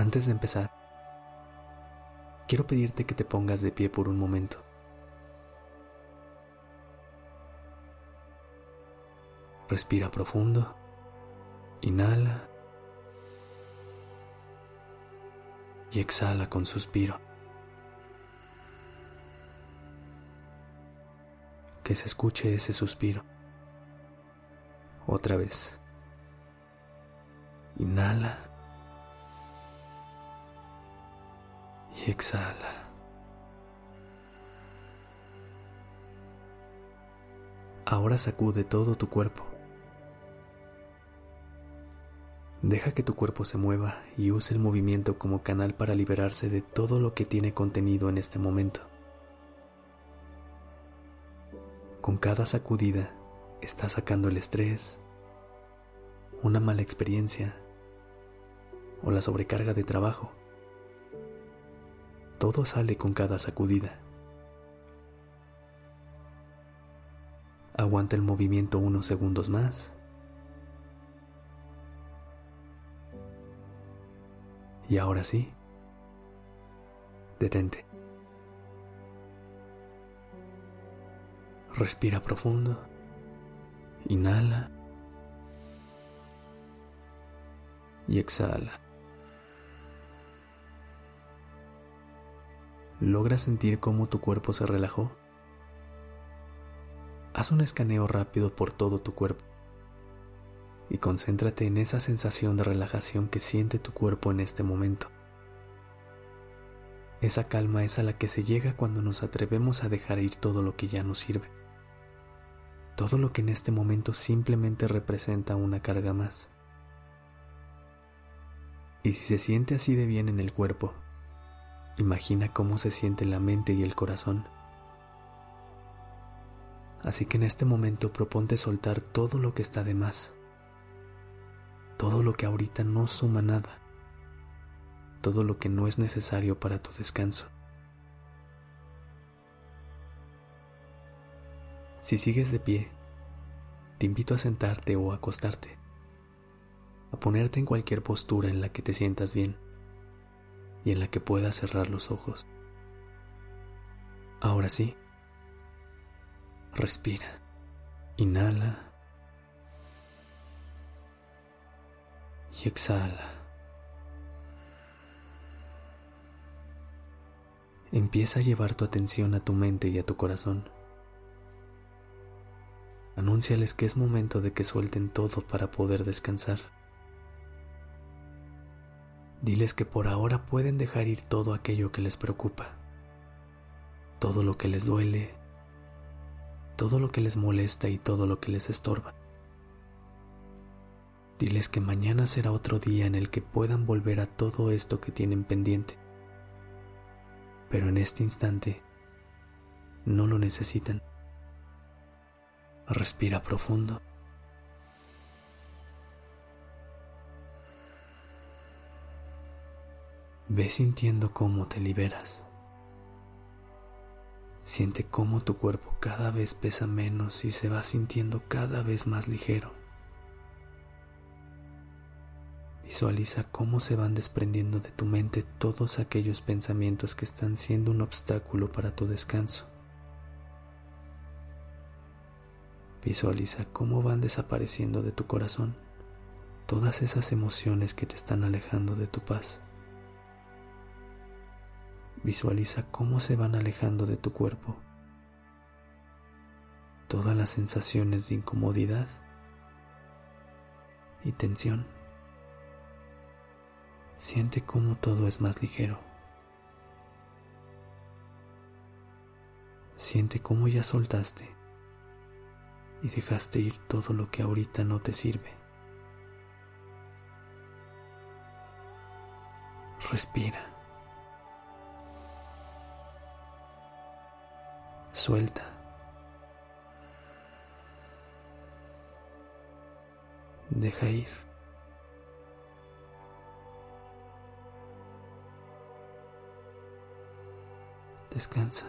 Antes de empezar, quiero pedirte que te pongas de pie por un momento. Respira profundo. Inhala. Y exhala con suspiro. Que se escuche ese suspiro. Otra vez. Inhala. Y exhala. Ahora sacude todo tu cuerpo. Deja que tu cuerpo se mueva y use el movimiento como canal para liberarse de todo lo que tiene contenido en este momento. Con cada sacudida estás sacando el estrés, una mala experiencia o la sobrecarga de trabajo. Todo sale con cada sacudida. Aguanta el movimiento unos segundos más. Y ahora sí, detente. Respira profundo. Inhala. Y exhala. ¿Logra sentir cómo tu cuerpo se relajó? Haz un escaneo rápido por todo tu cuerpo y concéntrate en esa sensación de relajación que siente tu cuerpo en este momento. Esa calma es a la que se llega cuando nos atrevemos a dejar ir todo lo que ya nos sirve. Todo lo que en este momento simplemente representa una carga más. Y si se siente así de bien en el cuerpo, imagina cómo se siente la mente y el corazón. Así que en este momento proponte soltar todo lo que está de más todo lo que ahorita no suma nada, todo lo que no es necesario para tu descanso. Si sigues de pie, te invito a sentarte o acostarte, a ponerte en cualquier postura en la que te sientas bien y en la que puedas cerrar los ojos. Ahora sí, respira, inhala y exhala. Empieza a llevar tu atención a tu mente y a tu corazón. Anúnciales que es momento de que suelten todo para poder descansar. Diles que por ahora pueden dejar ir todo aquello que les preocupa, todo lo que les duele, todo lo que les molesta y todo lo que les estorba. Diles que mañana será otro día en el que puedan volver a todo esto que tienen pendiente. Pero en este instante no lo necesitan. Respira profundo. Ve sintiendo cómo te liberas. Siente cómo tu cuerpo cada vez pesa menos y se va sintiendo cada vez más ligero. Visualiza cómo se van desprendiendo de tu mente todos aquellos pensamientos que están siendo un obstáculo para tu descanso. Visualiza cómo van desapareciendo de tu corazón todas esas emociones que te están alejando de tu paz. Visualiza cómo se van alejando de tu cuerpo todas las sensaciones de incomodidad y tensión. Siente cómo todo es más ligero. Siente cómo ya soltaste y dejaste ir todo lo que ahorita no te sirve. Respira. Suelta. Deja ir. Descansa.